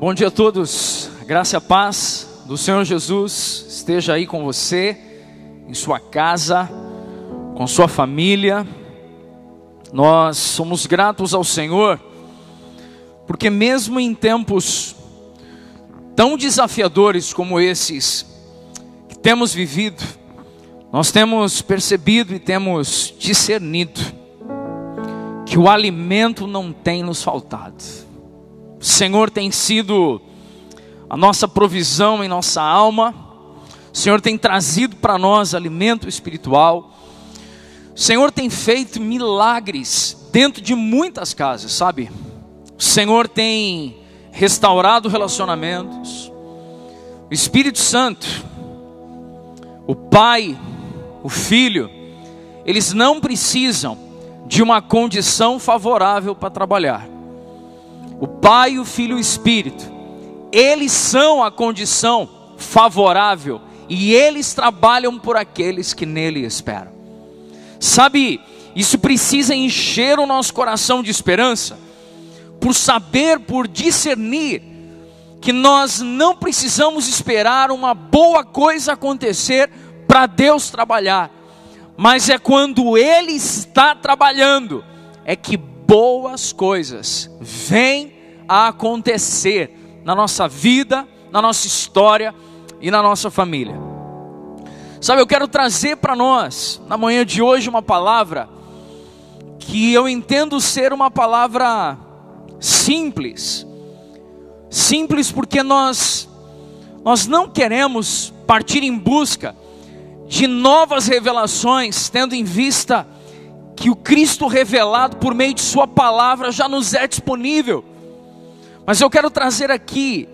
Bom dia a todos, graça e paz do Senhor Jesus esteja aí com você, em sua casa, com sua família. Nós somos gratos ao Senhor, porque mesmo em tempos tão desafiadores como esses que temos vivido, nós temos percebido e temos discernido que o alimento não tem nos faltado o Senhor tem sido a nossa provisão em nossa alma. O Senhor tem trazido para nós alimento espiritual. O Senhor tem feito milagres dentro de muitas casas, sabe? O Senhor tem restaurado relacionamentos. O Espírito Santo, o Pai, o Filho, eles não precisam de uma condição favorável para trabalhar. O Pai, o Filho e o Espírito, eles são a condição favorável e eles trabalham por aqueles que nele esperam. Sabe, isso precisa encher o nosso coração de esperança, por saber, por discernir, que nós não precisamos esperar uma boa coisa acontecer para Deus trabalhar, mas é quando Ele está trabalhando, é que boas coisas vêm a acontecer na nossa vida, na nossa história e na nossa família. Sabe, eu quero trazer para nós, na manhã de hoje, uma palavra que eu entendo ser uma palavra simples. Simples porque nós nós não queremos partir em busca de novas revelações, tendo em vista que o Cristo revelado por meio de Sua palavra já nos é disponível. Mas eu quero trazer aqui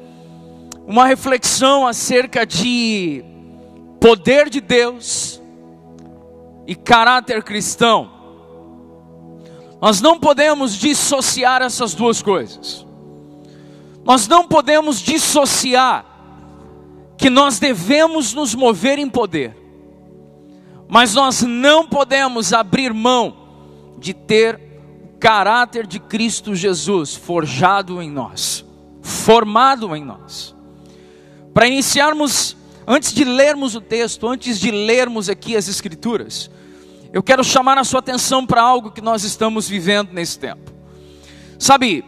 uma reflexão acerca de poder de Deus e caráter cristão. Nós não podemos dissociar essas duas coisas. Nós não podemos dissociar que nós devemos nos mover em poder mas nós não podemos abrir mão de ter o caráter de Cristo Jesus forjado em nós, formado em nós. Para iniciarmos, antes de lermos o texto, antes de lermos aqui as Escrituras, eu quero chamar a sua atenção para algo que nós estamos vivendo nesse tempo. Sabe,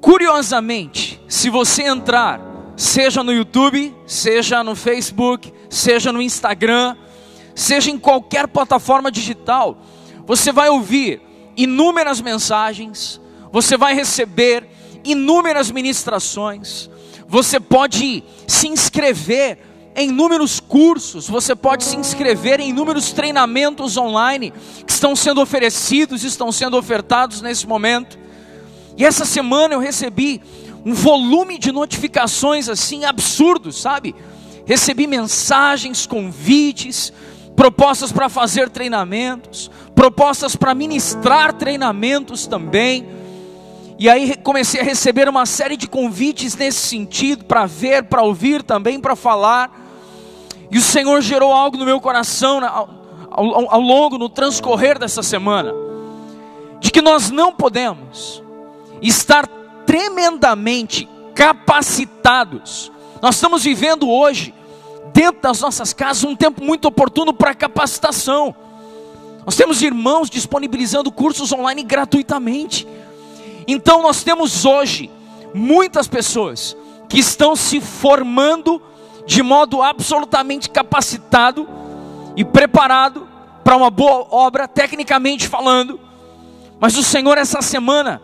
curiosamente, se você entrar, seja no YouTube, seja no Facebook, seja no Instagram, seja em qualquer plataforma digital, você vai ouvir inúmeras mensagens, você vai receber inúmeras ministrações, você pode se inscrever em inúmeros cursos, você pode se inscrever em inúmeros treinamentos online que estão sendo oferecidos, estão sendo ofertados nesse momento. E essa semana eu recebi um volume de notificações assim absurdos, sabe? Recebi mensagens, convites, propostas para fazer treinamentos, propostas para ministrar treinamentos também. E aí comecei a receber uma série de convites nesse sentido, para ver, para ouvir também, para falar. E o Senhor gerou algo no meu coração ao, ao, ao longo, no transcorrer dessa semana, de que nós não podemos estar tremendamente capacitados. Nós estamos vivendo hoje dentro das nossas casas um tempo muito oportuno para capacitação. Nós temos irmãos disponibilizando cursos online gratuitamente. Então nós temos hoje muitas pessoas que estão se formando de modo absolutamente capacitado e preparado para uma boa obra, tecnicamente falando. Mas o Senhor, essa semana,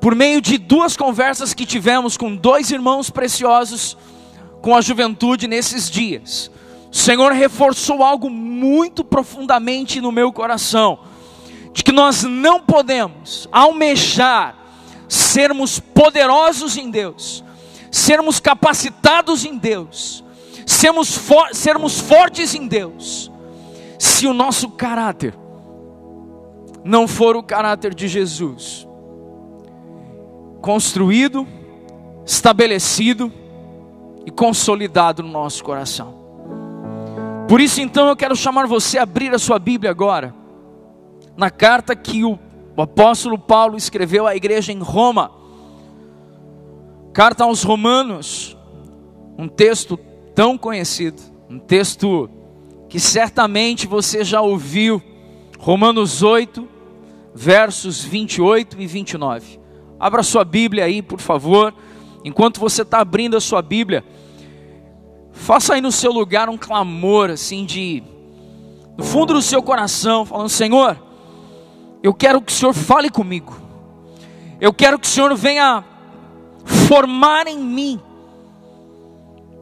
por meio de duas conversas que tivemos com dois irmãos preciosos, com a juventude nesses dias, o Senhor reforçou algo muito profundamente no meu coração, de que nós não podemos almejar sermos poderosos em Deus, sermos capacitados em Deus, sermos, for sermos fortes em Deus, se o nosso caráter não for o caráter de Jesus, construído, estabelecido, e consolidado no nosso coração. Por isso, então, eu quero chamar você a abrir a sua Bíblia agora, na carta que o, apóstolo Paulo escreveu à igreja em Roma. Carta aos Romanos, um texto tão conhecido, um texto que certamente você já ouviu, Romanos 8, versos 28 e 29. Abra sua Bíblia aí, por favor. Enquanto você está abrindo a sua Bíblia, faça aí no seu lugar um clamor, assim, de, no fundo do seu coração, falando: Senhor, eu quero que o Senhor fale comigo, eu quero que o Senhor venha formar em mim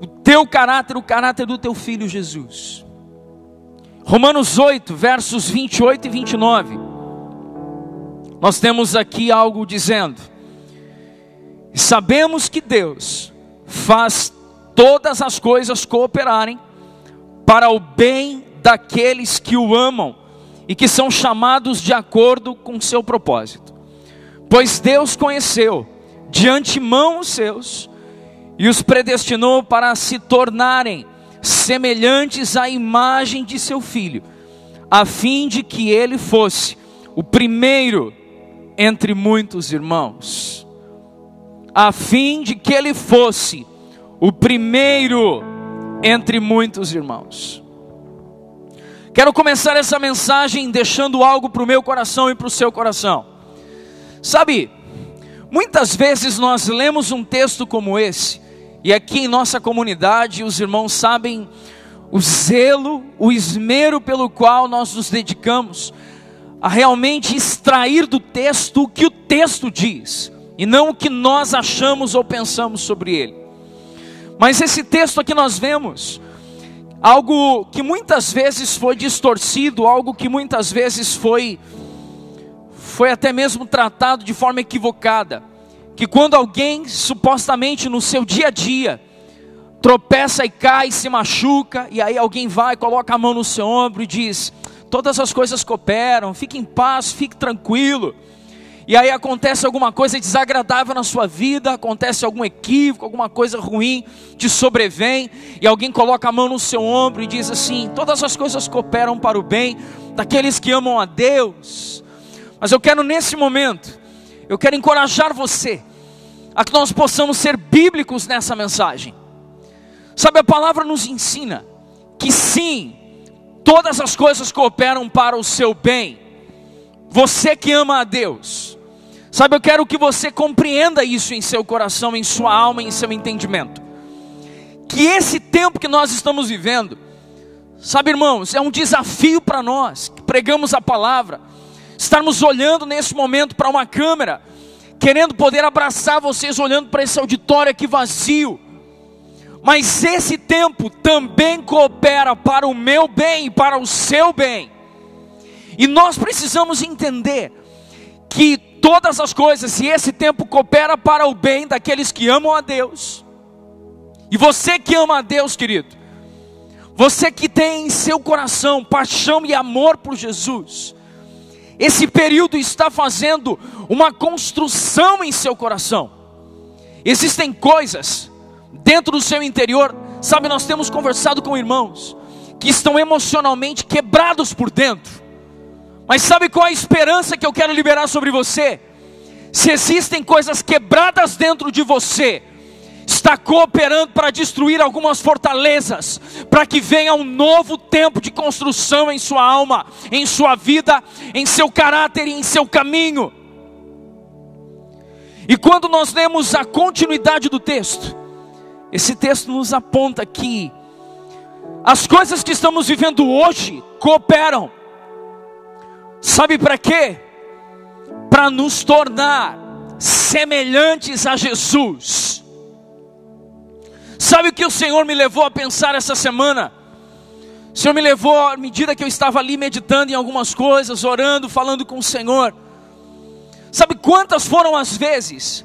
o teu caráter, o caráter do teu filho Jesus. Romanos 8, versos 28 e 29. Nós temos aqui algo dizendo: Sabemos que Deus faz todas as coisas cooperarem para o bem daqueles que o amam e que são chamados de acordo com seu propósito. Pois Deus conheceu de antemão os seus e os predestinou para se tornarem semelhantes à imagem de seu filho, a fim de que ele fosse o primeiro entre muitos irmãos, a fim de que ele fosse o primeiro entre muitos irmãos. Quero começar essa mensagem deixando algo para o meu coração e para o seu coração. Sabe, muitas vezes nós lemos um texto como esse, e aqui em nossa comunidade os irmãos sabem o zelo, o esmero pelo qual nós nos dedicamos a realmente extrair do texto o que o texto diz, e não o que nós achamos ou pensamos sobre ele. Mas esse texto aqui nós vemos algo que muitas vezes foi distorcido, algo que muitas vezes foi foi até mesmo tratado de forma equivocada, que quando alguém supostamente no seu dia a dia tropeça e cai, se machuca, e aí alguém vai, coloca a mão no seu ombro e diz: todas as coisas cooperam, fique em paz, fique tranquilo. E aí acontece alguma coisa desagradável na sua vida, acontece algum equívoco, alguma coisa ruim te sobrevém, e alguém coloca a mão no seu ombro e diz assim: todas as coisas cooperam para o bem daqueles que amam a Deus. Mas eu quero nesse momento, eu quero encorajar você a que nós possamos ser bíblicos nessa mensagem. Sabe, a palavra nos ensina que sim, todas as coisas cooperam para o seu bem. Você que ama a Deus, sabe, eu quero que você compreenda isso em seu coração, em sua alma, em seu entendimento. Que esse tempo que nós estamos vivendo, sabe, irmãos, é um desafio para nós que pregamos a palavra, estarmos olhando nesse momento para uma câmera, querendo poder abraçar vocês, olhando para esse auditório aqui vazio mas esse tempo também coopera para o meu bem e para o seu bem. E nós precisamos entender que todas as coisas, se esse tempo coopera para o bem daqueles que amam a Deus, e você que ama a Deus, querido, você que tem em seu coração paixão e amor por Jesus, esse período está fazendo uma construção em seu coração. Existem coisas dentro do seu interior. Sabe, nós temos conversado com irmãos que estão emocionalmente quebrados por dentro. Mas sabe qual é a esperança que eu quero liberar sobre você? Se existem coisas quebradas dentro de você, está cooperando para destruir algumas fortalezas, para que venha um novo tempo de construção em sua alma, em sua vida, em seu caráter e em seu caminho. E quando nós lemos a continuidade do texto, esse texto nos aponta que as coisas que estamos vivendo hoje cooperam. Sabe para quê? Para nos tornar semelhantes a Jesus. Sabe o que o Senhor me levou a pensar essa semana? O Senhor me levou à medida que eu estava ali meditando em algumas coisas, orando, falando com o Senhor. Sabe quantas foram as vezes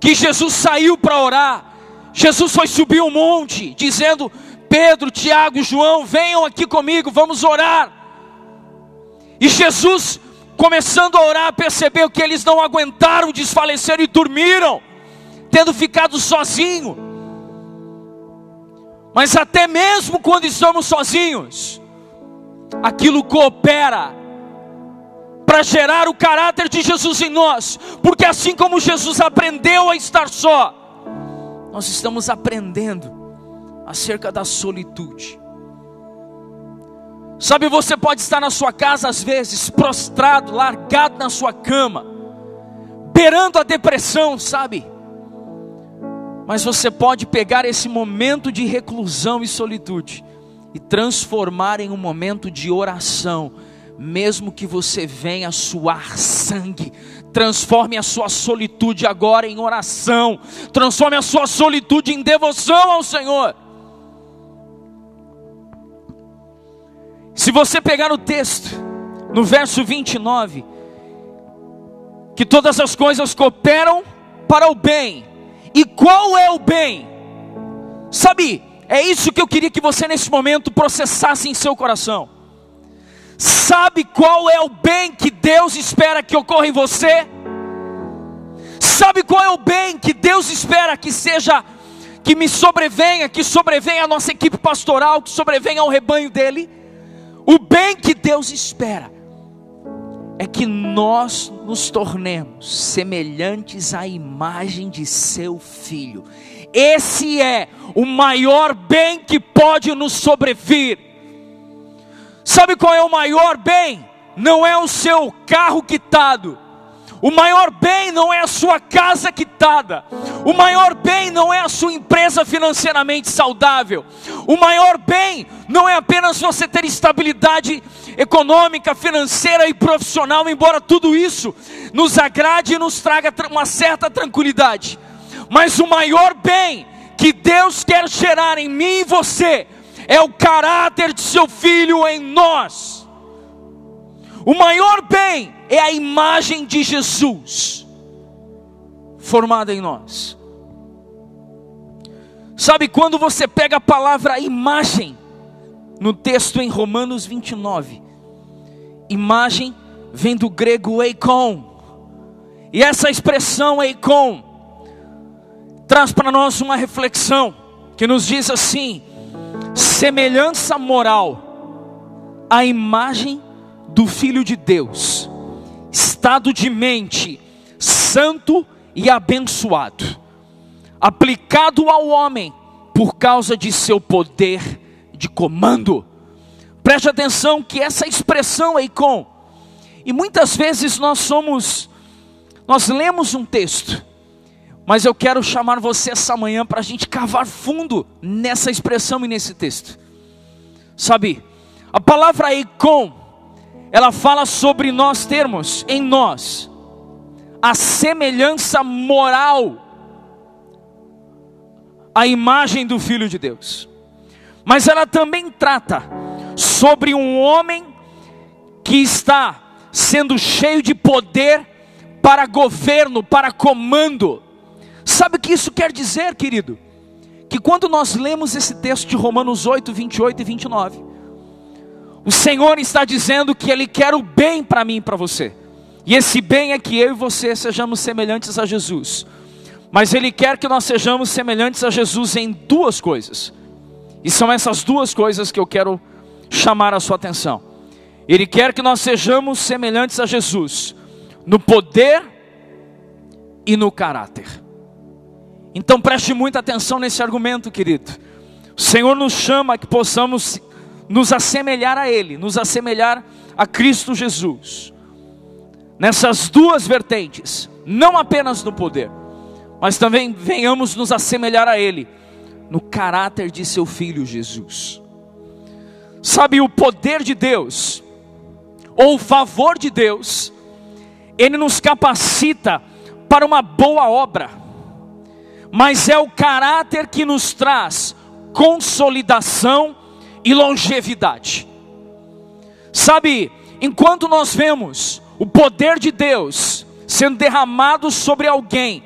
que Jesus saiu para orar Jesus foi subir um monte, dizendo: Pedro, Tiago João, venham aqui comigo, vamos orar. E Jesus, começando a orar, percebeu que eles não aguentaram, desfaleceram e dormiram, tendo ficado sozinhos. Mas até mesmo quando estamos sozinhos, aquilo coopera para gerar o caráter de Jesus em nós, porque assim como Jesus aprendeu a estar só, nós estamos aprendendo acerca da solitude. Sabe, você pode estar na sua casa às vezes, prostrado, largado na sua cama, beirando a depressão, sabe? Mas você pode pegar esse momento de reclusão e solitude e transformar em um momento de oração, mesmo que você venha suar sangue, transforme a sua solitude agora em oração, transforme a sua solitude em devoção ao Senhor. Se você pegar o texto, no verso 29, que todas as coisas cooperam para o bem, e qual é o bem? Sabe, é isso que eu queria que você nesse momento processasse em seu coração. Sabe qual é o bem que Deus espera que ocorra em você? Sabe qual é o bem que Deus espera que seja, que me sobrevenha, que sobrevenha a nossa equipe pastoral, que sobrevenha ao rebanho dele? O bem que Deus espera é que nós nos tornemos semelhantes à imagem de seu filho. Esse é o maior bem que pode nos sobrevir. Sabe qual é o maior bem? Não é o seu carro quitado o maior bem não é a sua casa quitada. O maior bem não é a sua empresa financeiramente saudável. O maior bem não é apenas você ter estabilidade econômica, financeira e profissional, embora tudo isso nos agrade e nos traga uma certa tranquilidade. Mas o maior bem que Deus quer gerar em mim e você é o caráter de seu filho em nós. O maior bem é a imagem de Jesus formada em nós. Sabe quando você pega a palavra imagem no texto em Romanos 29? Imagem vem do grego eikon. E essa expressão eikon traz para nós uma reflexão que nos diz assim: semelhança moral à imagem do filho de Deus estado de mente santo e abençoado, aplicado ao homem por causa de seu poder de comando. Preste atenção que essa expressão com e muitas vezes nós somos nós lemos um texto, mas eu quero chamar você essa manhã para a gente cavar fundo nessa expressão e nesse texto. Sabe, a palavra com ela fala sobre nós termos em nós a semelhança moral a imagem do Filho de Deus. Mas ela também trata sobre um homem que está sendo cheio de poder para governo, para comando. Sabe o que isso quer dizer, querido? Que quando nós lemos esse texto de Romanos 8, 28 e 29, o Senhor está dizendo que Ele quer o bem para mim e para você. E esse bem é que eu e você sejamos semelhantes a Jesus. Mas Ele quer que nós sejamos semelhantes a Jesus em duas coisas. E são essas duas coisas que eu quero chamar a sua atenção. Ele quer que nós sejamos semelhantes a Jesus no poder e no caráter. Então preste muita atenção nesse argumento, querido. O Senhor nos chama que possamos nos assemelhar a Ele, nos assemelhar a Cristo Jesus. Nessas duas vertentes, não apenas no poder, mas também venhamos nos assemelhar a Ele, no caráter de Seu Filho Jesus. Sabe, o poder de Deus, ou o favor de Deus, Ele nos capacita para uma boa obra, mas é o caráter que nos traz consolidação e longevidade. Sabe, enquanto nós vemos o poder de Deus sendo derramado sobre alguém,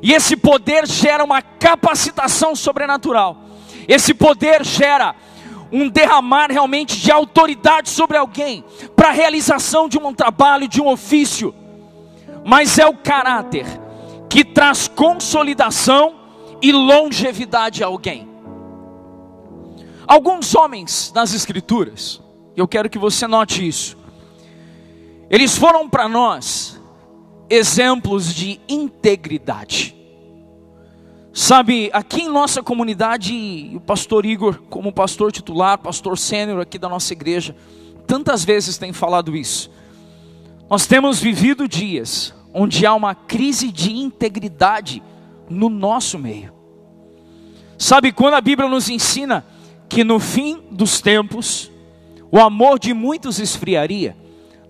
e esse poder gera uma capacitação sobrenatural, esse poder gera um derramar realmente de autoridade sobre alguém, para a realização de um trabalho, de um ofício, mas é o caráter que traz consolidação e longevidade a alguém. Alguns homens nas Escrituras, eu quero que você note isso, eles foram para nós exemplos de integridade. Sabe, aqui em nossa comunidade, o pastor Igor, como pastor titular, pastor sênior aqui da nossa igreja, tantas vezes tem falado isso. Nós temos vivido dias onde há uma crise de integridade no nosso meio. Sabe, quando a Bíblia nos ensina que no fim dos tempos, o amor de muitos esfriaria,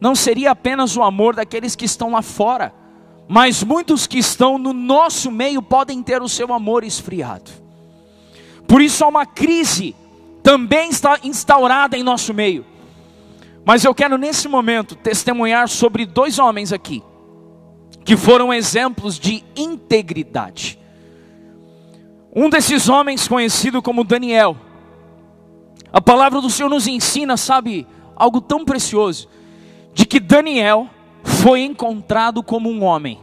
não seria apenas o amor daqueles que estão lá fora, mas muitos que estão no nosso meio podem ter o seu amor esfriado. Por isso há uma crise também está instaurada em nosso meio. Mas eu quero nesse momento testemunhar sobre dois homens aqui, que foram exemplos de integridade. Um desses homens, conhecido como Daniel, a palavra do Senhor nos ensina, sabe, algo tão precioso, de que Daniel foi encontrado como um homem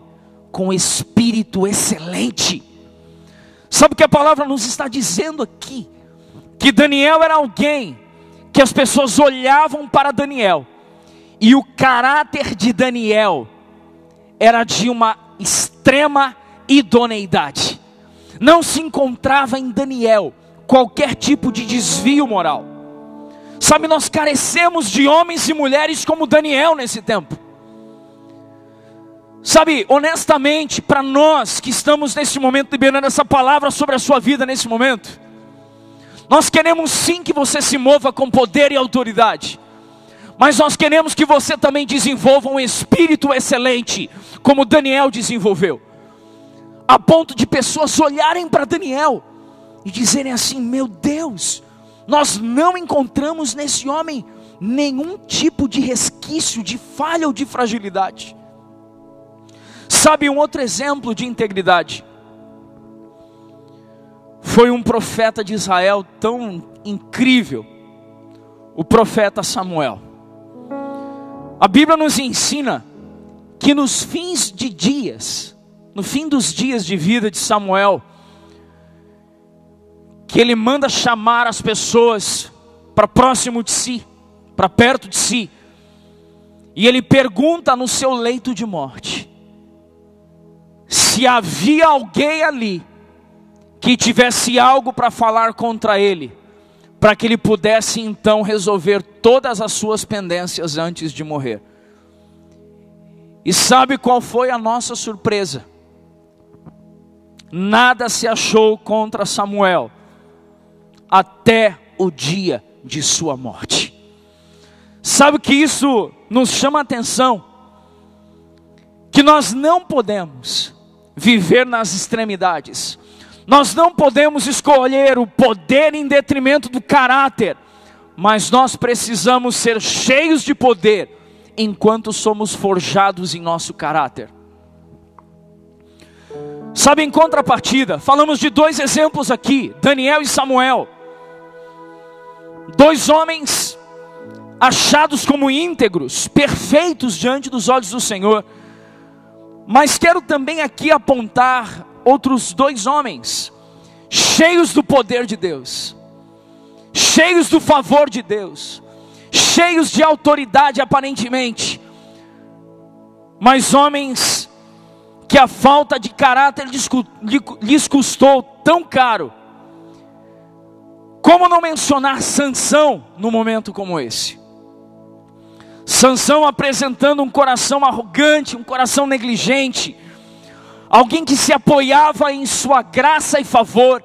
com espírito excelente. Sabe o que a palavra nos está dizendo aqui? Que Daniel era alguém que as pessoas olhavam para Daniel, e o caráter de Daniel era de uma extrema idoneidade. Não se encontrava em Daniel qualquer tipo de desvio moral. Sabe, nós carecemos de homens e mulheres como Daniel nesse tempo. Sabe, honestamente, para nós que estamos nesse momento liberando essa palavra sobre a sua vida nesse momento, nós queremos sim que você se mova com poder e autoridade, mas nós queremos que você também desenvolva um espírito excelente, como Daniel desenvolveu, a ponto de pessoas olharem para Daniel e dizerem assim: Meu Deus, nós não encontramos nesse homem nenhum tipo de resquício de falha ou de fragilidade. Sabe um outro exemplo de integridade? Foi um profeta de Israel tão incrível, o profeta Samuel. A Bíblia nos ensina que nos fins de dias, no fim dos dias de vida de Samuel, que ele manda chamar as pessoas para próximo de si, para perto de si, e ele pergunta no seu leito de morte: se havia alguém ali que tivesse algo para falar contra ele, para que ele pudesse então resolver todas as suas pendências antes de morrer. E sabe qual foi a nossa surpresa? Nada se achou contra Samuel até o dia de sua morte. Sabe que isso nos chama a atenção? Que nós não podemos viver nas extremidades. Nós não podemos escolher o poder em detrimento do caráter, mas nós precisamos ser cheios de poder enquanto somos forjados em nosso caráter. Sabe, em contrapartida, falamos de dois exemplos aqui: Daniel e Samuel. Dois homens achados como íntegros, perfeitos diante dos olhos do Senhor mas quero também aqui apontar outros dois homens, cheios do poder de Deus, cheios do favor de Deus, cheios de autoridade aparentemente, mas homens que a falta de caráter lhes custou tão caro. Como não mencionar Sansão num momento como esse? Sansão apresentando um coração arrogante, um coração negligente, alguém que se apoiava em sua graça e favor,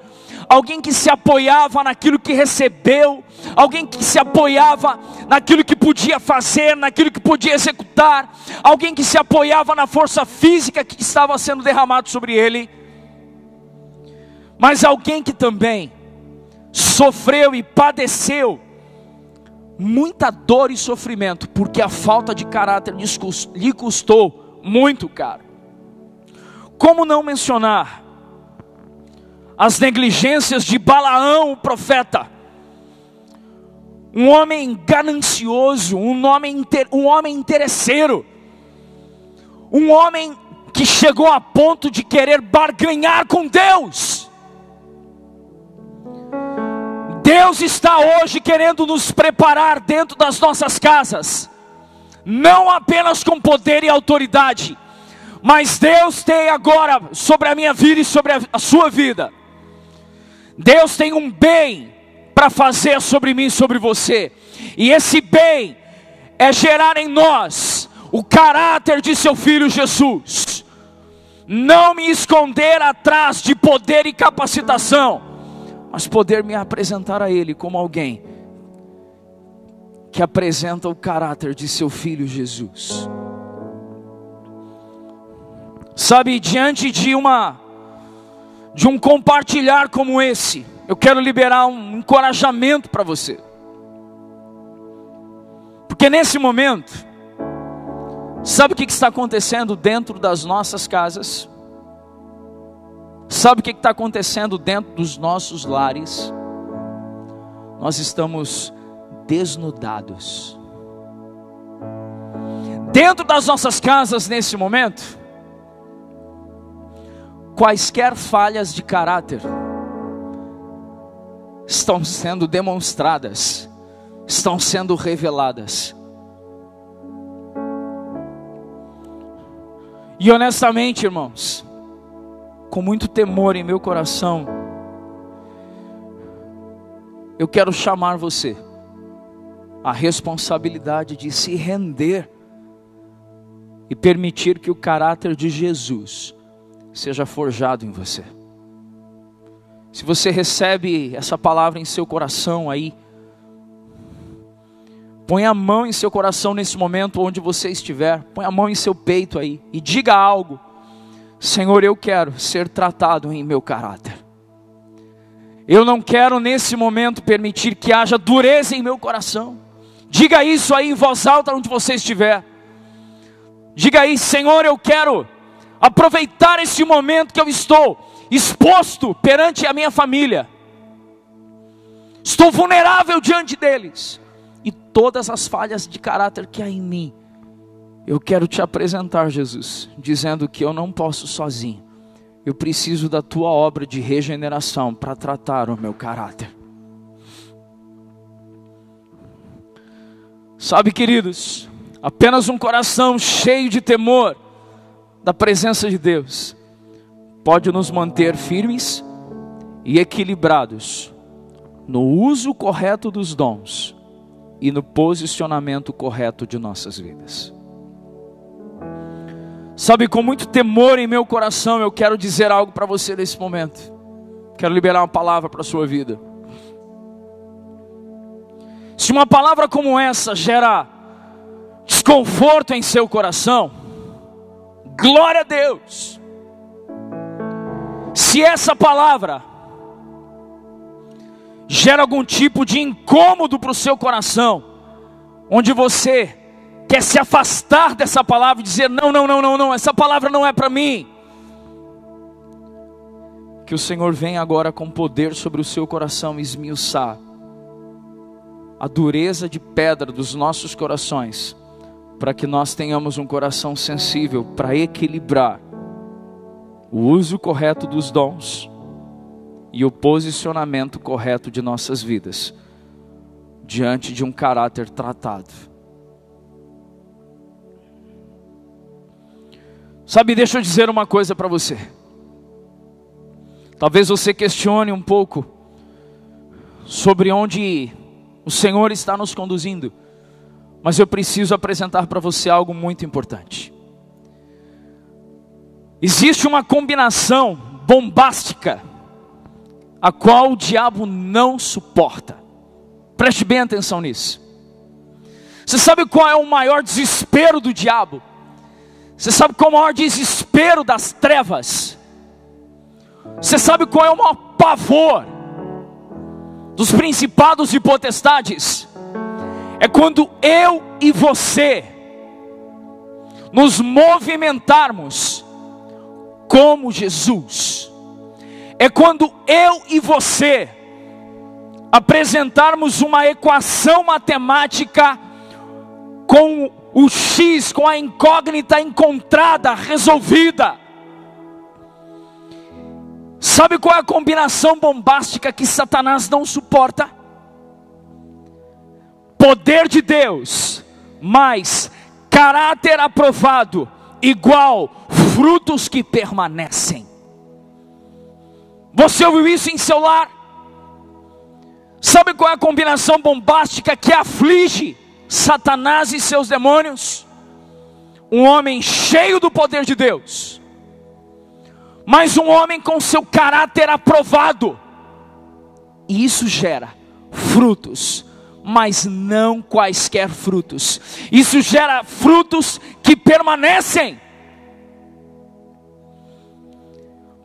alguém que se apoiava naquilo que recebeu, alguém que se apoiava naquilo que podia fazer, naquilo que podia executar, alguém que se apoiava na força física que estava sendo derramado sobre ele, mas alguém que também sofreu e padeceu muita dor e sofrimento, porque a falta de caráter lhe custou muito caro. Como não mencionar as negligências de Balaão, o profeta? Um homem ganancioso, um homem, um homem interesseiro, um homem que chegou a ponto de querer barganhar com Deus. Deus está hoje querendo nos preparar dentro das nossas casas, não apenas com poder e autoridade, Mas Deus tem agora sobre a minha vida e sobre a, sua vida. Deus tem um bem para fazer sobre mim e sobre você. E esse bem é gerar em nós o caráter de seu filho Jesus. Não me esconder atrás de poder e capacitação, mas poder me apresentar a Ele como alguém que apresenta o caráter de seu filho Jesus. Sabe, diante de uma de um compartilhar como esse, eu quero liberar um encorajamento para você. Porque nesse momento, sabe o que está acontecendo dentro das nossas casas? Sabe o que está acontecendo dentro dos nossos lares? Nós estamos desnudados. Dentro das nossas casas nesse momento, quaisquer falhas de caráter estão sendo demonstradas, estão sendo reveladas. E honestamente, irmãos, com muito temor em meu coração, eu quero chamar você à responsabilidade de se render e permitir que o caráter de Jesus seja forjado em você. Se você recebe essa palavra em seu coração aí, põe a mão em seu coração nesse momento onde você estiver, põe a mão em seu peito aí e diga algo: Senhor, eu quero ser tratado em meu caráter. Eu não quero nesse momento permitir que haja dureza em meu coração. Diga isso aí em voz alta onde você estiver. Diga aí, Senhor, eu quero aproveitar esse momento que eu estou exposto perante a minha família. Estou vulnerável diante deles. E todas as falhas de caráter que há em mim, eu quero te apresentar, Jesus, dizendo que eu não posso sozinho. Eu preciso da tua obra de regeneração para tratar o meu caráter. Sabe, queridos, apenas um coração cheio de temor da presença de Deus pode nos manter firmes e equilibrados no uso correto dos dons e no posicionamento correto de nossas vidas. Sabe, com muito temor em meu coração, eu quero dizer algo para você nesse momento. Quero liberar uma palavra para a sua vida. Se uma palavra como essa gera desconforto em seu coração, Glória a Deus. Se essa palavra gera algum tipo de incômodo para o seu coração, onde você quer se afastar dessa palavra e dizer: não, não, não, não, não, essa palavra não é para mim. Que o Senhor venha agora com poder sobre o seu coração esmiuçar a dureza de pedra dos nossos corações para que nós tenhamos um coração sensível para equilibrar o uso correto dos dons e o posicionamento correto de nossas vidas diante de um caráter tratado. Sabe, deixa eu dizer uma coisa para você. Talvez você questione um pouco sobre onde o Senhor está nos conduzindo. Mas eu preciso apresentar para você algo muito importante. Existe uma combinação bombástica, a qual o diabo não suporta. Preste bem atenção nisso. Você sabe qual é o maior desespero do diabo? Você sabe qual é o maior desespero das trevas? Você sabe qual é o maior pavor dos principados e potestades? é quando eu e você nos movimentarmos como Jesus. É quando eu e você apresentarmos uma equação matemática com o X, com a incógnita encontrada, resolvida. Sabe qual é a combinação bombástica que Satanás não suporta? poder de Deus, mais caráter aprovado, igual frutos que permanecem. Você ouviu isso em seu lar? Sabe qual é a combinação bombástica que aflige Satanás e seus demônios? Um homem cheio do poder de Deus, mas um homem com seu caráter aprovado, e isso gera frutos, mas não quaisquer frutos, isso gera frutos que permanecem,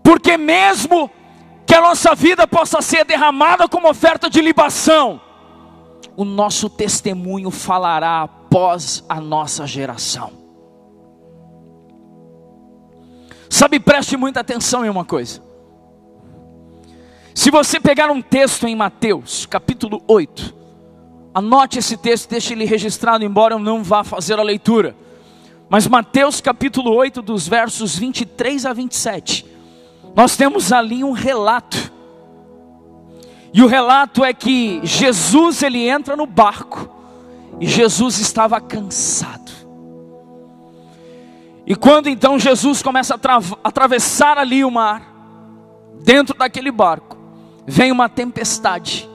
porque mesmo que a nossa vida possa ser derramada como oferta de libação, o nosso testemunho falará após a nossa geração. Sabe, preste muita atenção em uma coisa. Se você pegar um texto em Mateus, capítulo 8, anote esse texto, deixe ele registrado, embora eu não vá fazer a leitura. Mas Mateus capítulo 8, dos versos 23 a 27 nós temos ali um relato. E o relato é que Jesus ele entra no barco e Jesus estava cansado. E quando então Jesus começa a atravessar ali o mar, dentro daquele barco, vem uma tempestade,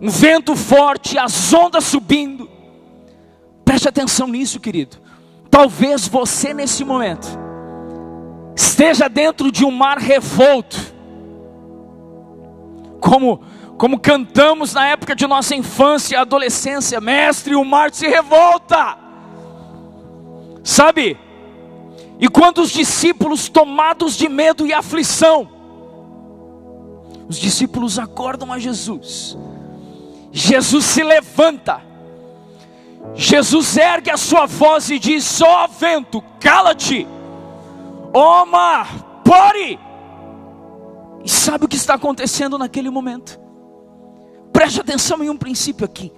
um vento forte, as ondas subindo. Preste atenção nisso, querido. Talvez você nesse momento esteja dentro de um mar revolto, como, como cantamos na época de nossa infância e adolescência, mestre, o mar se revolta, sabe? E quando os discípulos, tomados de medo e aflição, os discípulos acordam a Jesus, Jesus se levanta, Jesus ergue a sua voz e diz: Só oh, vento, cala-te Ô mar, pare! E sabe o que está acontecendo naquele momento? Preste atenção em um princípio aqui.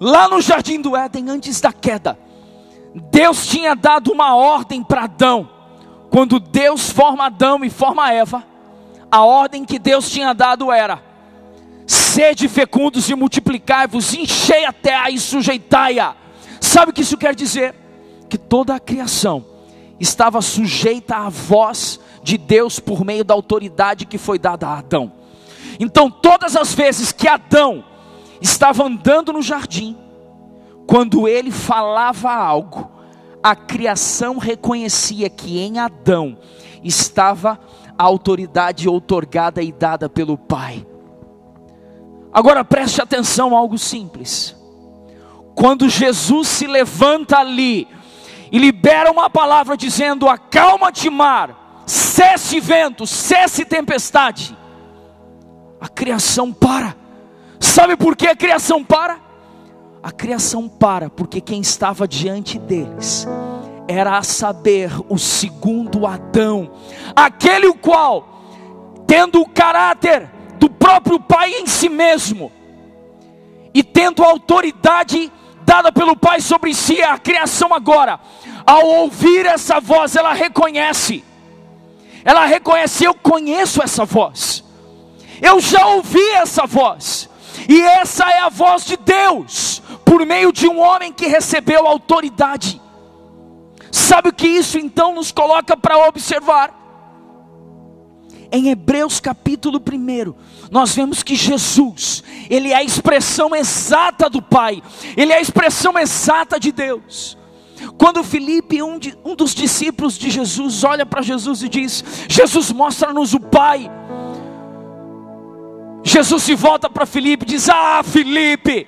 Lá no jardim do Éden, antes da queda, Deus tinha dado uma ordem para Adão. Quando Deus forma Adão e forma Eva, a ordem que Deus tinha dado era: sede fecundos e multiplicai-vos, enchei a terra e sujeitai-a. Sabe o que isso quer dizer? Que toda a criação estava sujeita à voz de Deus por meio da autoridade que foi dada a Adão. Então, todas as vezes que Adão estava andando no jardim, quando ele falava algo, a criação reconhecia que em Adão estava a autoridade outorgada e dada pelo Pai. Agora preste atenção a algo simples. Quando Jesus se levanta ali, e libera uma palavra dizendo: Acalma-te, mar, cesse vento, cesse tempestade. A criação para. Sabe por que a criação para? A criação para porque quem estava diante deles era a saber o segundo Adão, aquele o qual, tendo o caráter do próprio Pai em si mesmo, e tendo autoridade dada pelo Pai sobre si, a criação agora, ao ouvir essa voz, ela reconhece, ela reconhece, eu conheço essa voz, eu já ouvi essa voz, e essa é a voz de Deus, por meio de um homem que recebeu autoridade. Sabe o que isso então nos coloca para observar? Em Hebreus capítulo 1, nós vemos que Jesus, Ele é a expressão exata do Pai, Ele é a expressão exata de Deus. Quando Felipe, um, de, um dos discípulos de Jesus, olha para Jesus e diz: Jesus, mostra-nos o Pai. Jesus se volta para Felipe e diz: Ah, Felipe,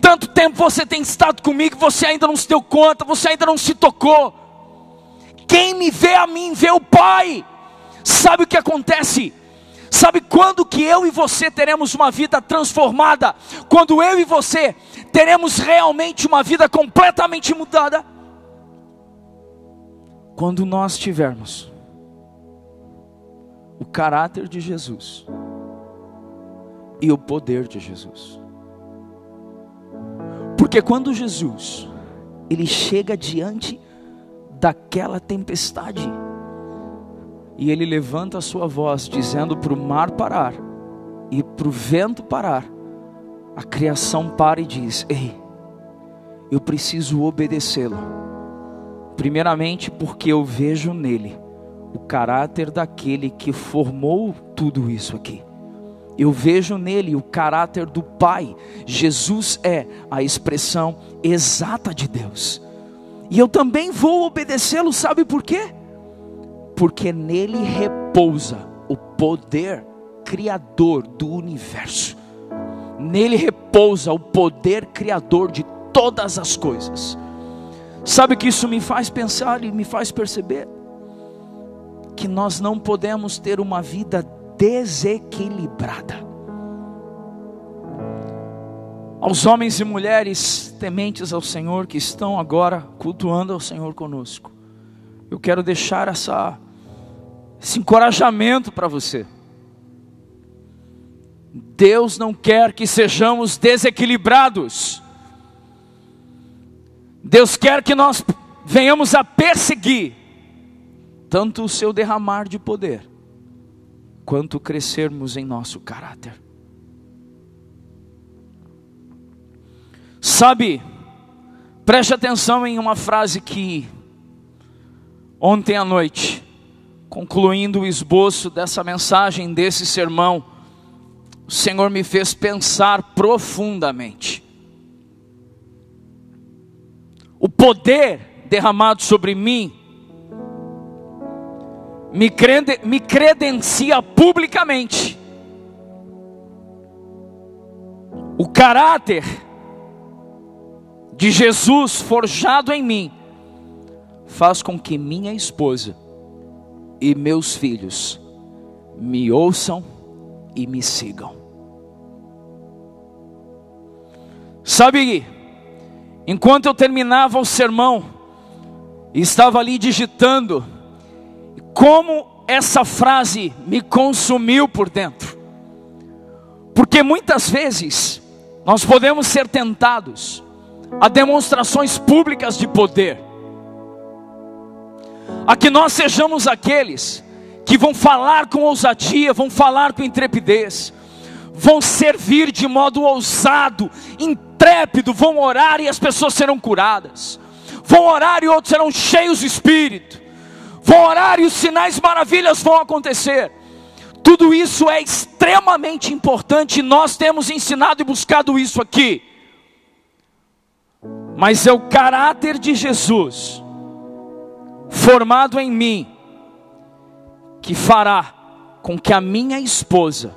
tanto tempo você tem estado comigo, você ainda não se deu conta, você ainda não se tocou. Quem me vê a mim, vê o Pai. Sabe o que acontece? Sabe quando que eu e você teremos uma vida transformada? Quando eu e você teremos realmente uma vida completamente mudada? Quando nós tivermos o caráter de Jesus e o poder de Jesus. Porque quando Jesus ele chega diante daquela tempestade, e ele levanta a sua voz, dizendo para o mar parar e para o vento parar. A criação para e diz: Ei, eu preciso obedecê-lo, Primeiramente, porque eu vejo nele o caráter daquele que formou tudo isso aqui. Eu vejo nele o caráter do Pai. Jesus é a expressão exata de Deus. E eu também vou obedecê-lo, sabe por quê? Porque nele repousa o poder criador do universo. Nele repousa o poder criador de todas as coisas. Sabe que isso me faz pensar e me faz perceber que nós não podemos ter uma vida desequilibrada. Aos homens e mulheres tementes ao Senhor que estão agora cultuando ao Senhor conosco, eu quero deixar essa, esse encorajamento para você. Deus não quer que sejamos desequilibrados. Deus quer que nós venhamos a perseguir tanto o seu derramar de poder, quanto crescermos em nosso caráter. Sabe, preste atenção em uma frase que ontem à noite, concluindo o esboço dessa mensagem, desse sermão, o Senhor me fez pensar profundamente. o poder derramado sobre mim me, crede, me credencia publicamente o caráter de Jesus forjado em mim faz com que minha esposa e meus filhos me ouçam e me sigam. Sabe, Enquanto eu terminava o sermão, estava ali digitando, como essa frase me consumiu por dentro. Porque muitas vezes nós podemos ser tentados a demonstrações públicas de poder, a que nós sejamos aqueles que vão falar com ousadia, vão falar com intrepidez, vão servir de modo ousado, intrépido, vão orar e as pessoas serão curadas, vão orar e outros serão cheios de espírito, vão orar e os sinais maravilhas vão acontecer. Tudo isso é extremamente importante e nós temos ensinado e buscado isso aqui. Mas é o caráter de Jesus, formado em mim, que fará com que a minha esposa,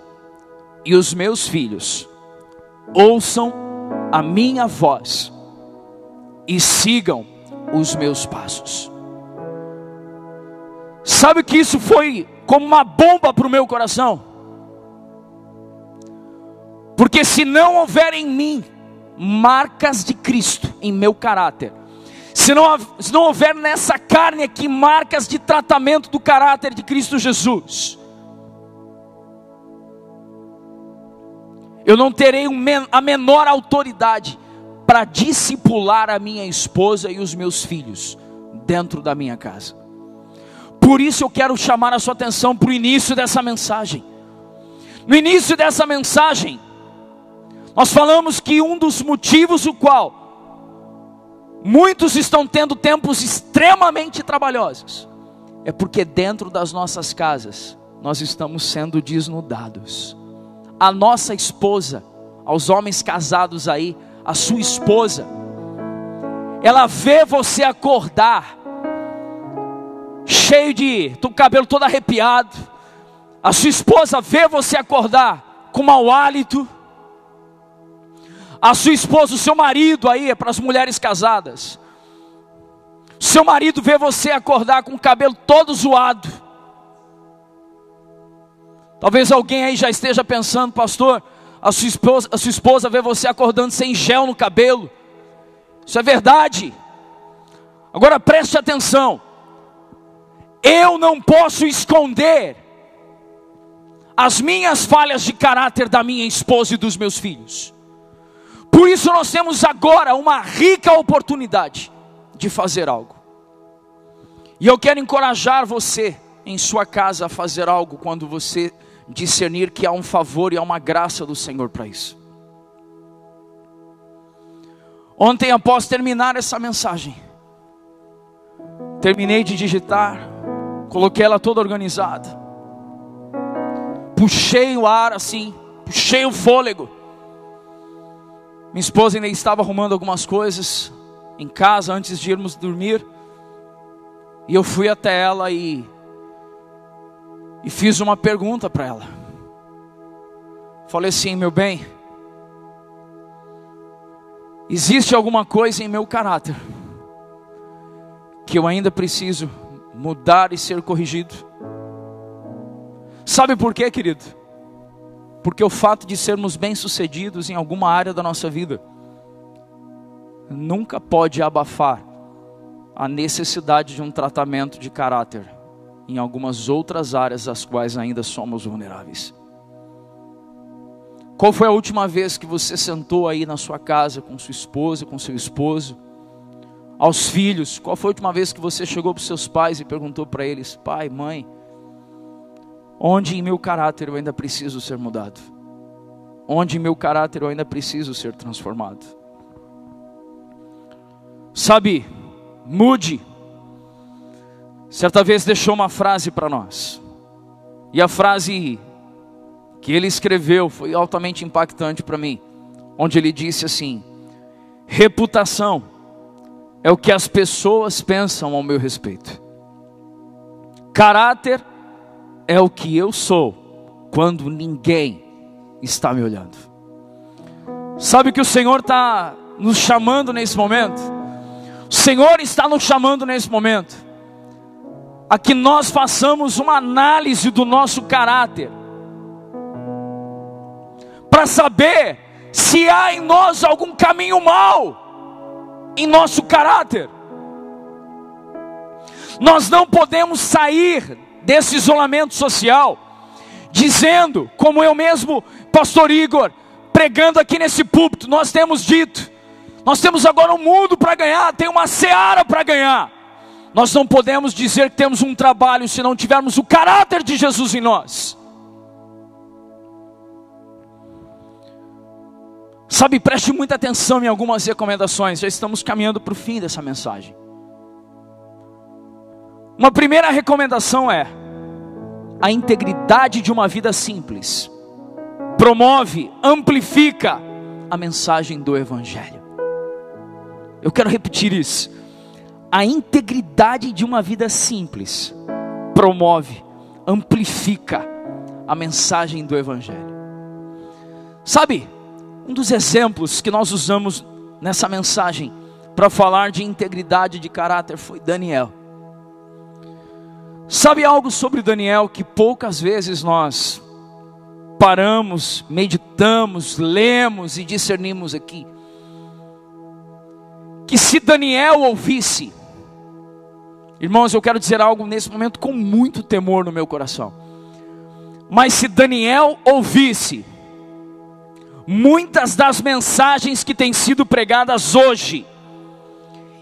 e os meus filhos ouçam a minha voz e sigam os meus passos. Sabe que isso foi como uma bomba para o meu coração? Porque se não houver em mim marcas de Cristo em meu caráter, se não, se não houver nessa carne aqui marcas de tratamento do caráter de Cristo Jesus, eu não terei a menor autoridade para discipular a minha esposa e os meus filhos dentro da minha casa. Por isso eu quero chamar a sua atenção para o início dessa mensagem. No início dessa mensagem, nós falamos que um dos motivos o qual muitos estão tendo tempos extremamente trabalhosos. É porque dentro das nossas casas nós estamos sendo desnudados. A nossa esposa, aos homens casados aí, a sua esposa, ela vê você acordar, cheio de, com o cabelo todo arrepiado, a sua esposa vê você acordar com mau hálito, a sua esposa, o seu marido aí, é para as mulheres casadas, seu marido vê você acordar com o cabelo todo zoado, Talvez alguém aí já esteja pensando, pastor, a sua esposa, a sua esposa vê você acordando sem gel no cabelo. Isso é verdade. Agora preste atenção. Eu não posso esconder as minhas falhas de caráter da minha esposa e dos meus filhos. Por isso nós temos agora uma rica oportunidade de fazer algo. E eu quero encorajar você em sua casa a fazer algo quando você discernir que há um favor e há uma graça do Senhor para isso. Ontem, após terminar essa mensagem, Terminei de digitar, coloquei ela toda organizada. Puxei o ar assim, puxei o fôlego. Minha esposa ainda estava arrumando algumas coisas em casa antes de irmos dormir. E eu fui até ela e e fiz uma pergunta para ela. Falei assim, meu bem, existe alguma coisa em meu caráter que eu ainda preciso mudar e ser corrigido? Sabe por quê, querido? Porque o fato de sermos bem-sucedidos em alguma área da nossa vida nunca pode abafar a necessidade de um tratamento de caráter em algumas outras áreas das quais ainda somos vulneráveis. Qual foi a última vez que você sentou aí na sua casa com sua esposa, com seu esposo, aos filhos? Qual foi a última vez que você chegou para os seus pais e perguntou para eles: pai, mãe, onde em meu caráter eu ainda preciso ser mudado? Onde em meu caráter eu ainda preciso ser transformado? Sabe, mude certa vez deixou uma frase para nós. E a frase que ele escreveu foi altamente impactante para mim, onde ele disse assim: reputação é o que as pessoas pensam ao meu respeito. Caráter é o que eu sou quando ninguém está me olhando. Sabe que o Senhor está nos chamando nesse momento? O Senhor está nos chamando nesse momento a que nós façamos uma análise do nosso caráter, para saber se há em nós algum caminho mal em nosso caráter. Nós não podemos sair desse isolamento social dizendo, como eu mesmo, pastor Igor, pregando aqui nesse púlpito, nós temos dito, nós temos agora um mundo para ganhar, tem uma seara para ganhar. Nós não podemos dizer que temos um trabalho se não tivermos o caráter de Jesus em nós. Sabe, preste muita atenção em algumas recomendações, já estamos caminhando para o fim dessa mensagem. Uma primeira recomendação é a integridade de uma vida simples. Promove, amplifica a mensagem do Evangelho. Eu quero repetir isso a integridade de uma vida simples promove, amplifica a mensagem do Evangelho. Sabe, um dos exemplos que nós usamos nessa mensagem para falar de integridade de caráter foi Daniel. Sabe algo sobre Daniel que poucas vezes nós paramos, meditamos, lemos e discernimos aqui? Que se Daniel ouvisse Irmãos, eu quero dizer algo nesse momento com muito temor no meu coração. Mas se Daniel ouvisse muitas das mensagens que têm sido pregadas hoje,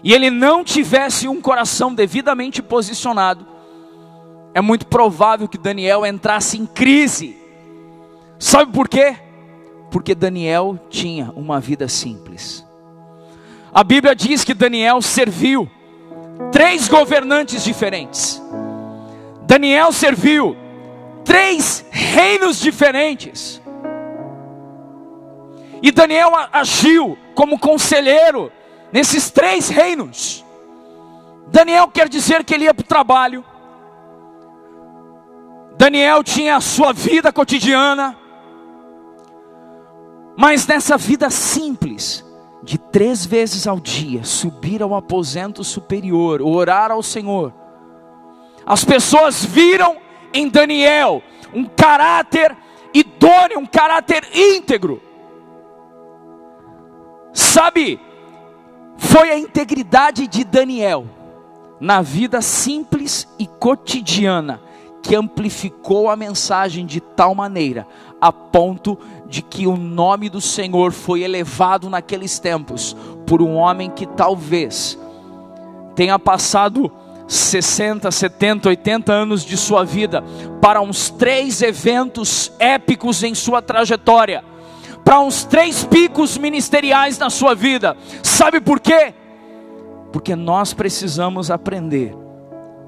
e ele não tivesse um coração devidamente posicionado, é muito provável que Daniel entrasse em crise. Sabe por quê? Porque Daniel tinha uma vida simples. A Bíblia diz que Daniel serviu três governantes diferentes. Daniel serviu três reinos diferentes. E Daniel agiu como conselheiro nesses três reinos. Daniel quer dizer que ele ia para o trabalho. Daniel tinha a sua vida cotidiana. Mas nessa vida simples, de três vezes ao dia subir ao aposento superior, orar ao Senhor. As pessoas viram em Daniel um caráter idôneo, um caráter íntegro. Sabe, foi a integridade de Daniel na vida simples e cotidiana que amplificou a mensagem de tal maneira a ponto de que o nome do Senhor foi elevado naqueles tempos por um homem que talvez tenha passado 60, 70, 80 anos de sua vida para uns três eventos épicos em sua trajetória, para uns três picos ministeriais na sua vida. Sabe por quê? Porque nós precisamos aprender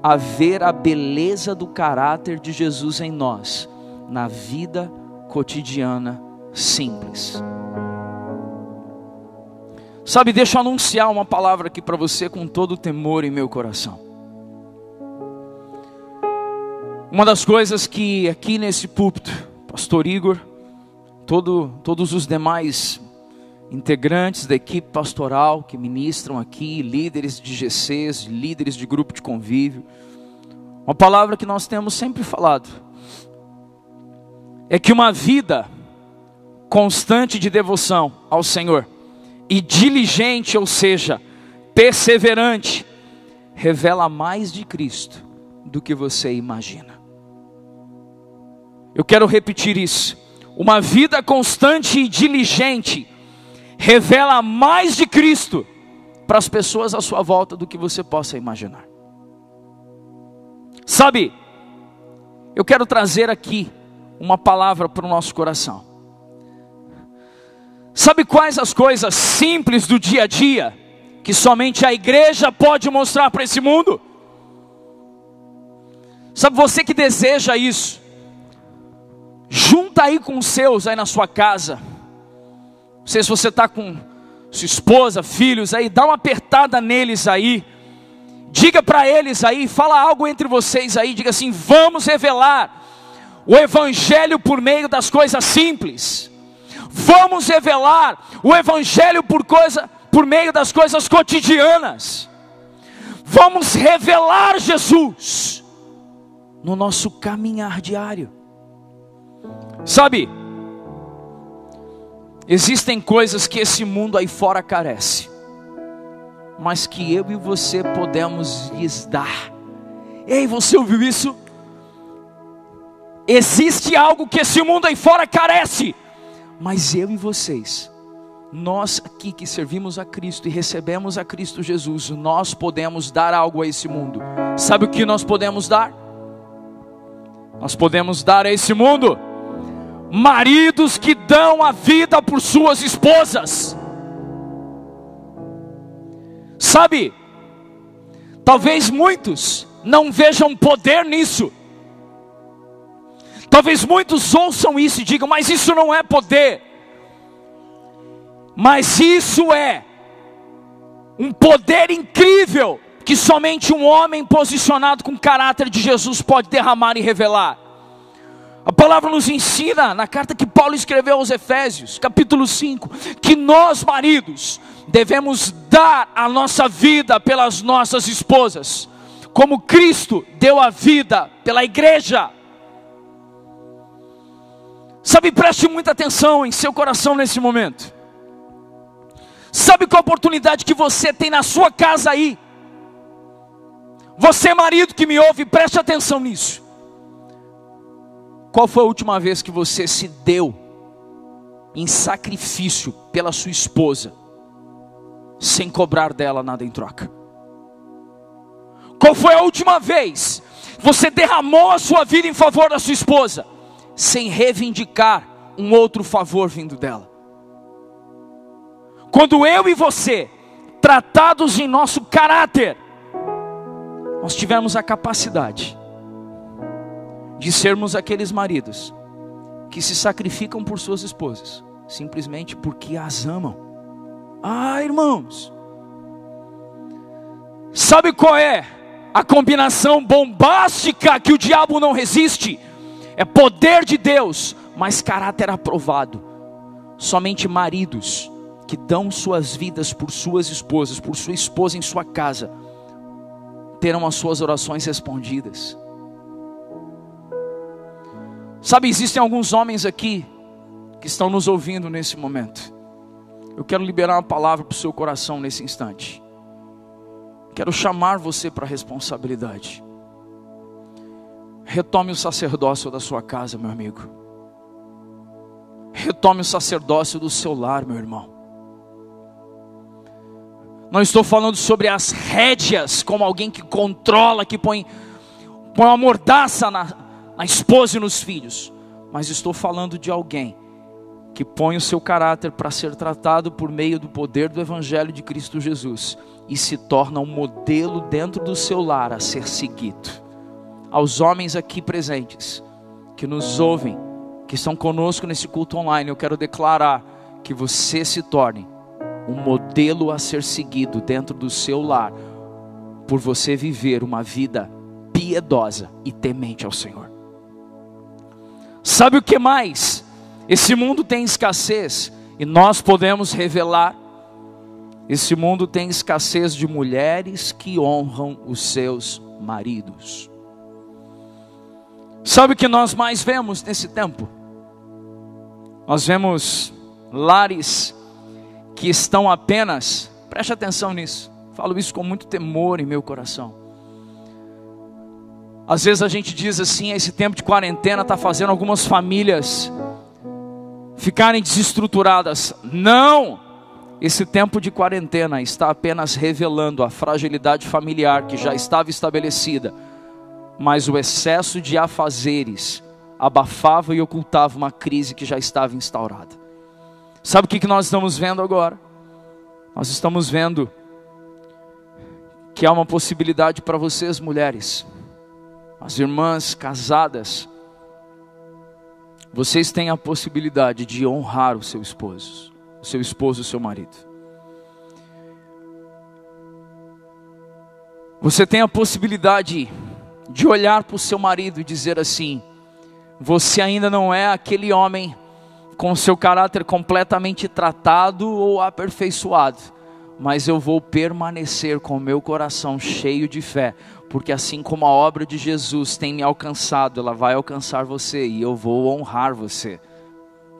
a ver a beleza do caráter de Jesus em nós, na vida cotidiana simples. Sabe, deixa eu anunciar uma palavra aqui para você com todo o temor em meu coração. Uma das coisas que aqui nesse púlpito, Pastor Igor, todo, todos os demais integrantes da equipe pastoral que ministram aqui, líderes de GCs, líderes de grupo de convívio. Uma palavra que nós temos sempre falado é que uma vida constante de devoção ao Senhor e diligente, ou seja, perseverante, revela mais de Cristo do que você imagina. Eu quero repetir isso. Uma vida constante e diligente revela mais de Cristo para as pessoas à sua volta do que você possa imaginar. Sabe, eu quero trazer aqui uma palavra para o nosso coração. Sabe quais as coisas simples do dia a dia que somente a igreja pode mostrar para esse mundo? Sabe você que deseja isso? Junta aí com os seus aí na sua casa não sei se você está com sua esposa, filhos aí, dá uma apertada neles aí. Diga para eles aí, fala algo entre vocês aí, diga assim: vamos revelar o Evangelho por meio das coisas simples. Vamos revelar o Evangelho por, coisa, por meio das coisas cotidianas. Vamos revelar Jesus no nosso caminhar diário. Sabe, Existem coisas que esse mundo aí fora carece, mas que eu e você podemos lhes dar. Ei, você ouviu isso? Existe algo que esse mundo aí fora carece, mas eu e vocês, nós aqui que servimos a Cristo e recebemos a Cristo Jesus, nós podemos dar algo a esse mundo. Sabe o que nós podemos dar? Nós podemos dar a esse mundo maridos que dão a vida por suas esposas. Sabe, talvez muitos não vejam poder nisso. Talvez muitos ouçam isso e digam, mas isso não é poder. Mas isso é um poder incrível que somente um homem posicionado com o caráter de Jesus pode derramar e revelar. A palavra nos ensina, na carta que Paulo escreveu aos Efésios, capítulo 5, que nós, maridos, devemos dar a nossa vida pelas nossas esposas, como Cristo deu a vida pela igreja. Sabe, preste muita atenção em seu coração nesse momento. Sabe qual oportunidade que você tem na sua casa aí? Você, marido que me ouve, preste atenção nisso. Qual foi a última vez que você se deu em sacrifício pela sua esposa, sem cobrar dela nada em troca? Qual foi a última vez você derramou a sua vida em favor da sua esposa, sem reivindicar um outro favor vindo dela? Quando eu e você, tratados em nosso caráter, nós tivemos a capacidade de sermos aqueles maridos que se sacrificam por suas esposas, simplesmente porque as amam. Ah, irmãos, sabe qual é a combinação bombástica que o diabo não resiste? É poder de Deus, mas caráter aprovado. Somente maridos que dão suas vidas por suas esposas, por sua esposa em sua casa, terão as suas orações respondidas. Sabe, existem alguns homens aqui que estão nos ouvindo nesse momento. Eu quero liberar uma palavra para o seu coração nesse instante. Quero chamar você para a responsabilidade. Retome o sacerdócio da sua casa, meu amigo. Retome o sacerdócio do seu lar, meu irmão. Não estou falando sobre as rédeas, como alguém que controla, que põe, põe uma mordaça na, na esposa e nos filhos, mas estou falando de alguém que põe o seu caráter para ser tratado por meio do poder do Evangelho de Cristo Jesus e se torna um modelo dentro do seu lar a ser seguido. Aos homens aqui presentes, que nos ouvem, que estão conosco nesse culto online, eu quero declarar que você se torne um modelo a ser seguido dentro do seu lar, por você viver uma vida piedosa e temente ao Senhor. Sabe o que mais? Esse mundo tem escassez e nós podemos revelar. Esse mundo tem escassez de mulheres que honram os seus maridos. Sabe o que nós mais vemos nesse tempo? Nós vemos lares que estão apenas, preste atenção nisso, falo isso com muito temor em meu coração. Às vezes a gente diz assim: esse tempo de quarentena está fazendo algumas famílias ficarem desestruturadas. Não! Esse tempo de quarentena está apenas revelando a fragilidade familiar que já estava estabelecida, mas o excesso de afazeres abafava e ocultava uma crise que já estava instaurada. Sabe o que nós estamos vendo agora? Nós estamos vendo que há uma possibilidade para vocês, mulheres, as irmãs casadas, vocês têm a possibilidade de honrar o seu esposo, o seu esposo, o seu marido. Você tem a possibilidade de olhar para o seu marido e dizer assim: você ainda não é aquele homem com seu caráter completamente tratado ou aperfeiçoado, mas eu vou permanecer com o meu coração cheio de fé, porque assim como a obra de Jesus tem me alcançado, ela vai alcançar você e eu vou honrar você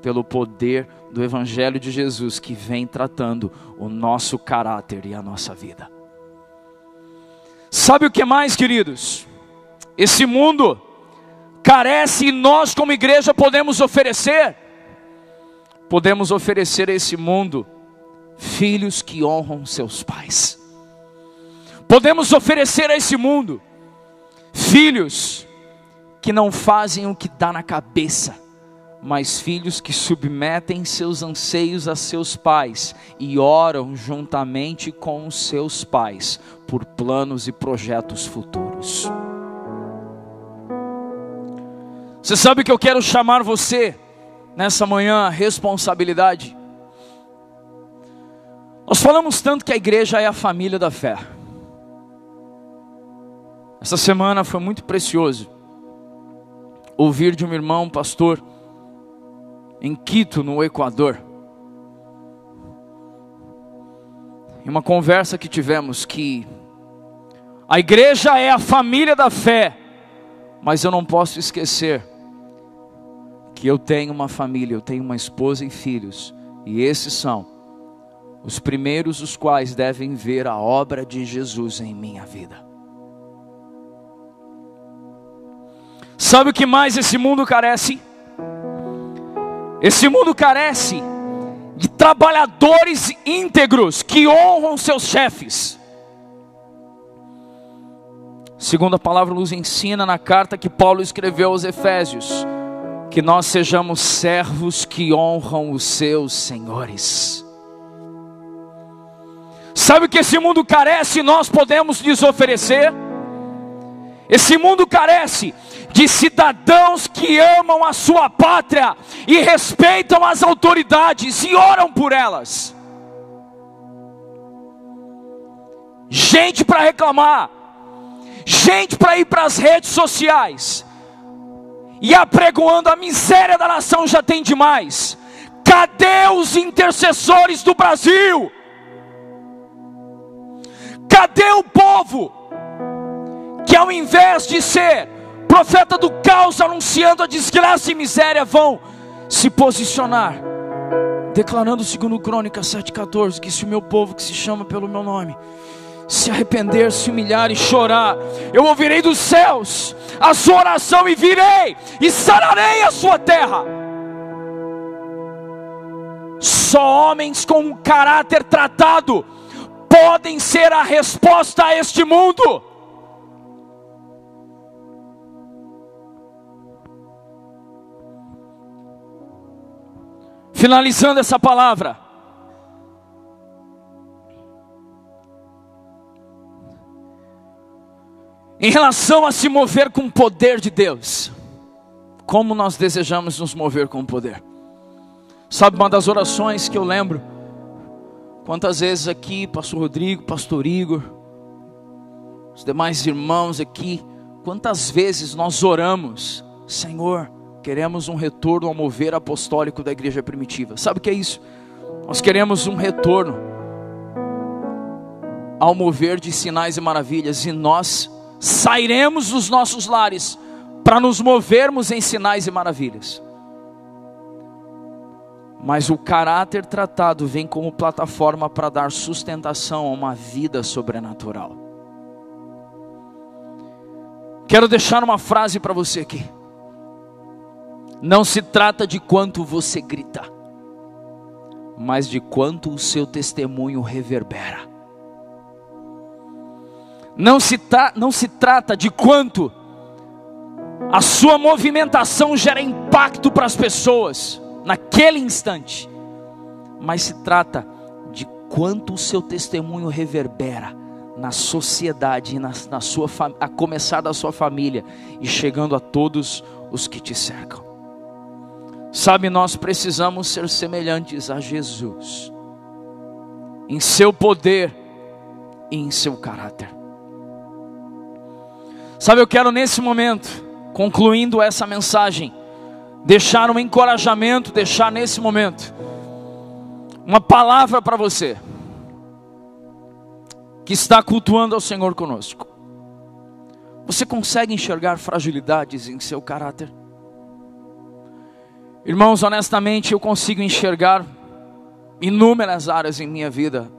pelo poder do Evangelho de Jesus que vem tratando o nosso caráter e a nossa vida. Sabe o que mais, queridos? Esse mundo carece e nós, como igreja, podemos oferecer podemos oferecer a esse mundo filhos que honram seus pais. Podemos oferecer a esse mundo filhos que não fazem o que dá na cabeça, mas filhos que submetem seus anseios a seus pais e oram juntamente com os seus pais por planos e projetos futuros. Você sabe que eu quero chamar você nessa manhã responsabilidade. Nós falamos tanto que a igreja é a família da fé. Essa semana foi muito precioso ouvir de um irmão pastor em Quito, no Equador. Em uma conversa que tivemos que a igreja é a família da fé, mas eu não posso esquecer que eu tenho uma família, eu tenho uma esposa e filhos, e esses são os primeiros os quais devem ver a obra de Jesus em minha vida. Sabe o que mais esse mundo carece? Esse mundo carece de trabalhadores íntegros que honram seus chefes. Segundo a palavra nos ensina na carta que Paulo escreveu aos Efésios, que nós sejamos servos que honram os seus senhores. Sabe o que esse mundo carece e nós podemos lhes oferecer? Esse mundo carece de cidadãos que amam a sua pátria e respeitam as autoridades e oram por elas. Gente para reclamar, gente para ir para as redes sociais e apregoando a miséria da nação já tem demais. Cadê os intercessores do Brasil? Cadê o povo que ao invés de ser profeta do caos anunciando a desgraça e miséria vão se posicionar declarando segundo Crônicas 7:14 que se o meu povo que se chama pelo meu nome se arrepender, se humilhar e chorar, eu ouvirei dos céus a sua oração e virei e sararei a sua terra. Só homens com um caráter tratado podem ser a resposta a este mundo. Finalizando essa palavra. Em relação a se mover com o poder de Deus, como nós desejamos nos mover com o poder. Sabe uma das orações que eu lembro? Quantas vezes aqui, Pastor Rodrigo, Pastor Igor, os demais irmãos aqui, quantas vezes nós oramos, Senhor, queremos um retorno ao mover apostólico da igreja primitiva. Sabe o que é isso? Nós queremos um retorno ao mover de sinais e maravilhas, e nós sairemos dos nossos lares para nos movermos em sinais e maravilhas. Mas o caráter tratado vem como plataforma para dar sustentação a uma vida sobrenatural. Quero deixar uma frase para você aqui. Não se trata de quanto você grita, mas de quanto o seu testemunho reverbera. Não se, não se trata de quanto a sua movimentação gera impacto para as pessoas naquele instante, mas se trata de quanto o seu testemunho reverbera na sociedade na, na sua a começar da sua família e chegando a todos os que te cercam. Sabe, nós precisamos ser semelhantes a Jesus em seu poder e em seu caráter. Sabe, eu quero nesse momento, concluindo essa mensagem, deixar um encorajamento, deixar nesse momento uma palavra para você que está cultuando ao Senhor conosco. Você consegue enxergar fragilidades em seu caráter? Irmãos, honestamente, eu consigo enxergar inúmeras áreas em minha vida,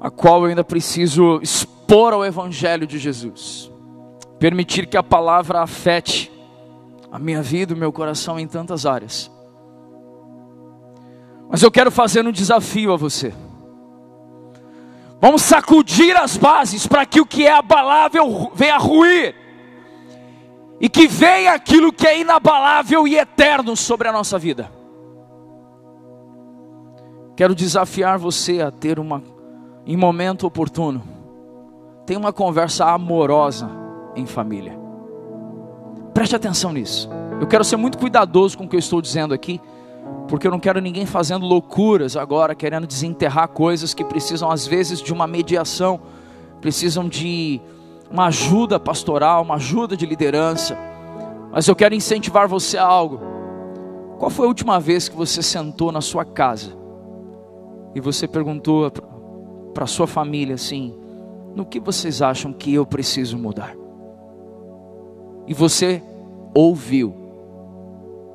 a qual eu ainda preciso expor ao Evangelho de Jesus permitir que a palavra afete a minha vida, o meu coração em tantas áreas. Mas eu quero fazer um desafio a você. Vamos sacudir as bases para que o que é abalável venha a ruir. E que venha aquilo que é inabalável e eterno sobre a nossa vida. Quero desafiar você a ter uma, em momento oportuno, tem uma conversa amorosa em família. Preste atenção nisso. Eu quero ser muito cuidadoso com o que eu estou dizendo aqui, porque eu não quero ninguém fazendo loucuras agora, querendo desenterrar coisas que precisam, às vezes, de uma mediação, precisam de uma ajuda pastoral, uma ajuda de liderança. Mas eu quero incentivar você a algo. Qual foi a última vez que você sentou na sua casa e você perguntou para sua família assim: no que vocês acham que eu preciso mudar? E você ouviu,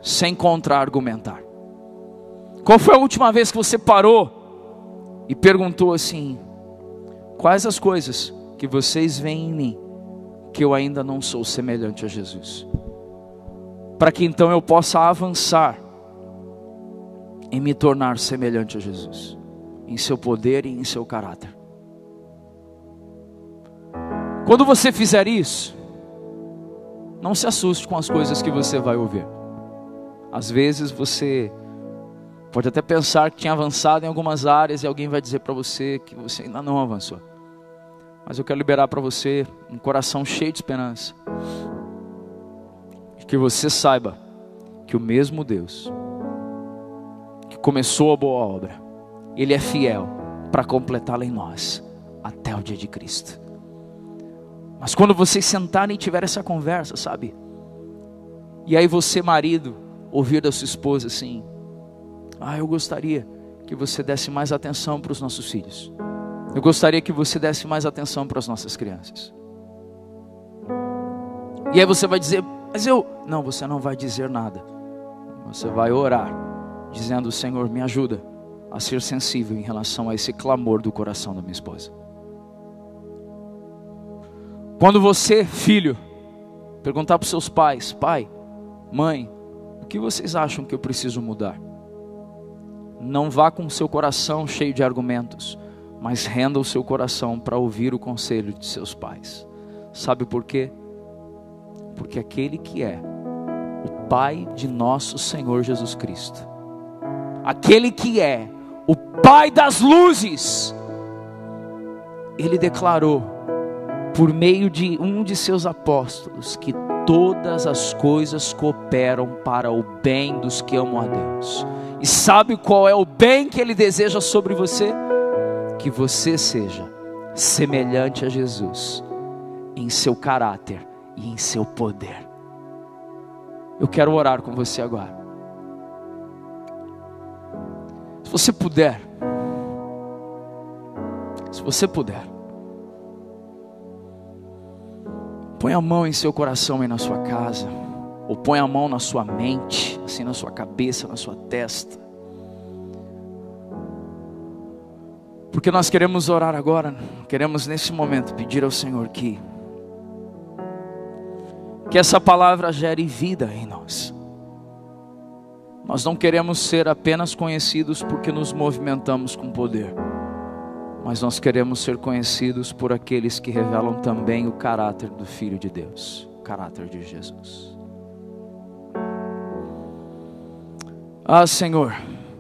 sem contra-argumentar. Qual foi a última vez que você parou e perguntou assim: quais as coisas que vocês veem em mim que eu ainda não sou semelhante a Jesus? Para que então eu possa avançar em me tornar semelhante a Jesus, em seu poder e em seu caráter. Quando você fizer isso, não se assuste com as coisas que você vai ouvir. Às vezes você pode até pensar que tinha avançado em algumas áreas e alguém vai dizer para você que você ainda não avançou. Mas eu quero liberar para você um coração cheio de esperança. Que você saiba que o mesmo Deus que começou a boa obra, Ele é fiel para completá-la em nós até o dia de Cristo. Mas quando vocês sentarem e tiver essa conversa, sabe? E aí você, marido, ouvir da sua esposa assim: Ah, eu gostaria que você desse mais atenção para os nossos filhos. Eu gostaria que você desse mais atenção para as nossas crianças. E aí você vai dizer: Mas eu. Não, você não vai dizer nada. Você vai orar, dizendo: Senhor, me ajuda a ser sensível em relação a esse clamor do coração da minha esposa. Quando você, filho, perguntar para os seus pais: pai, mãe, o que vocês acham que eu preciso mudar? Não vá com o seu coração cheio de argumentos, mas renda o seu coração para ouvir o conselho de seus pais. Sabe por quê? Porque aquele que é o Pai de nosso Senhor Jesus Cristo aquele que é o Pai das luzes, ele declarou, por meio de um de seus apóstolos, que todas as coisas cooperam para o bem dos que amam a Deus. E sabe qual é o bem que ele deseja sobre você? Que você seja semelhante a Jesus em seu caráter e em seu poder. Eu quero orar com você agora. Se você puder, se você puder, põe a mão em seu coração e na sua casa, ou põe a mão na sua mente, assim na sua cabeça, na sua testa. Porque nós queremos orar agora, queremos nesse momento pedir ao Senhor que que essa palavra gere vida em nós. Nós não queremos ser apenas conhecidos porque nos movimentamos com poder, mas nós queremos ser conhecidos por aqueles que revelam também o caráter do Filho de Deus, o caráter de Jesus. Ah, Senhor,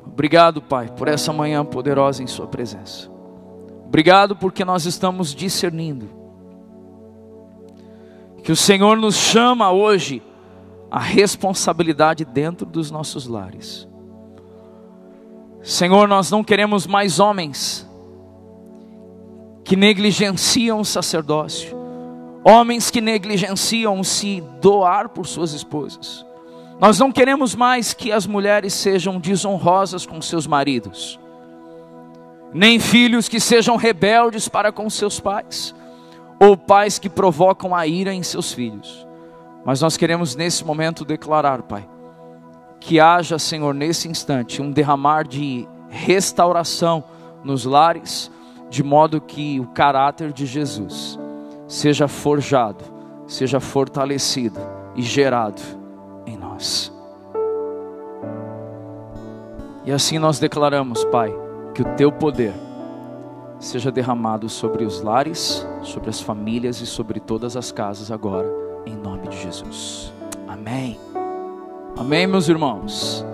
obrigado, Pai, por essa manhã poderosa em Sua presença. Obrigado porque nós estamos discernindo que o Senhor nos chama hoje a responsabilidade dentro dos nossos lares. Senhor, nós não queremos mais homens que negligenciam o sacerdócio, homens que negligenciam se doar por suas esposas. Nós não queremos mais que as mulheres sejam desonrosas com seus maridos, nem filhos que sejam rebeldes para com seus pais ou pais que provocam a ira em seus filhos. Mas nós queremos nesse momento declarar, Pai, que haja, Senhor, nesse instante, um derramar de restauração nos lares, de modo que o caráter de Jesus seja forjado, seja fortalecido e gerado em nós. E assim nós declaramos, Pai, que o teu poder seja derramado sobre os lares, sobre as famílias e sobre todas as casas agora, em nome de Jesus. Amém. Amém, meus irmãos.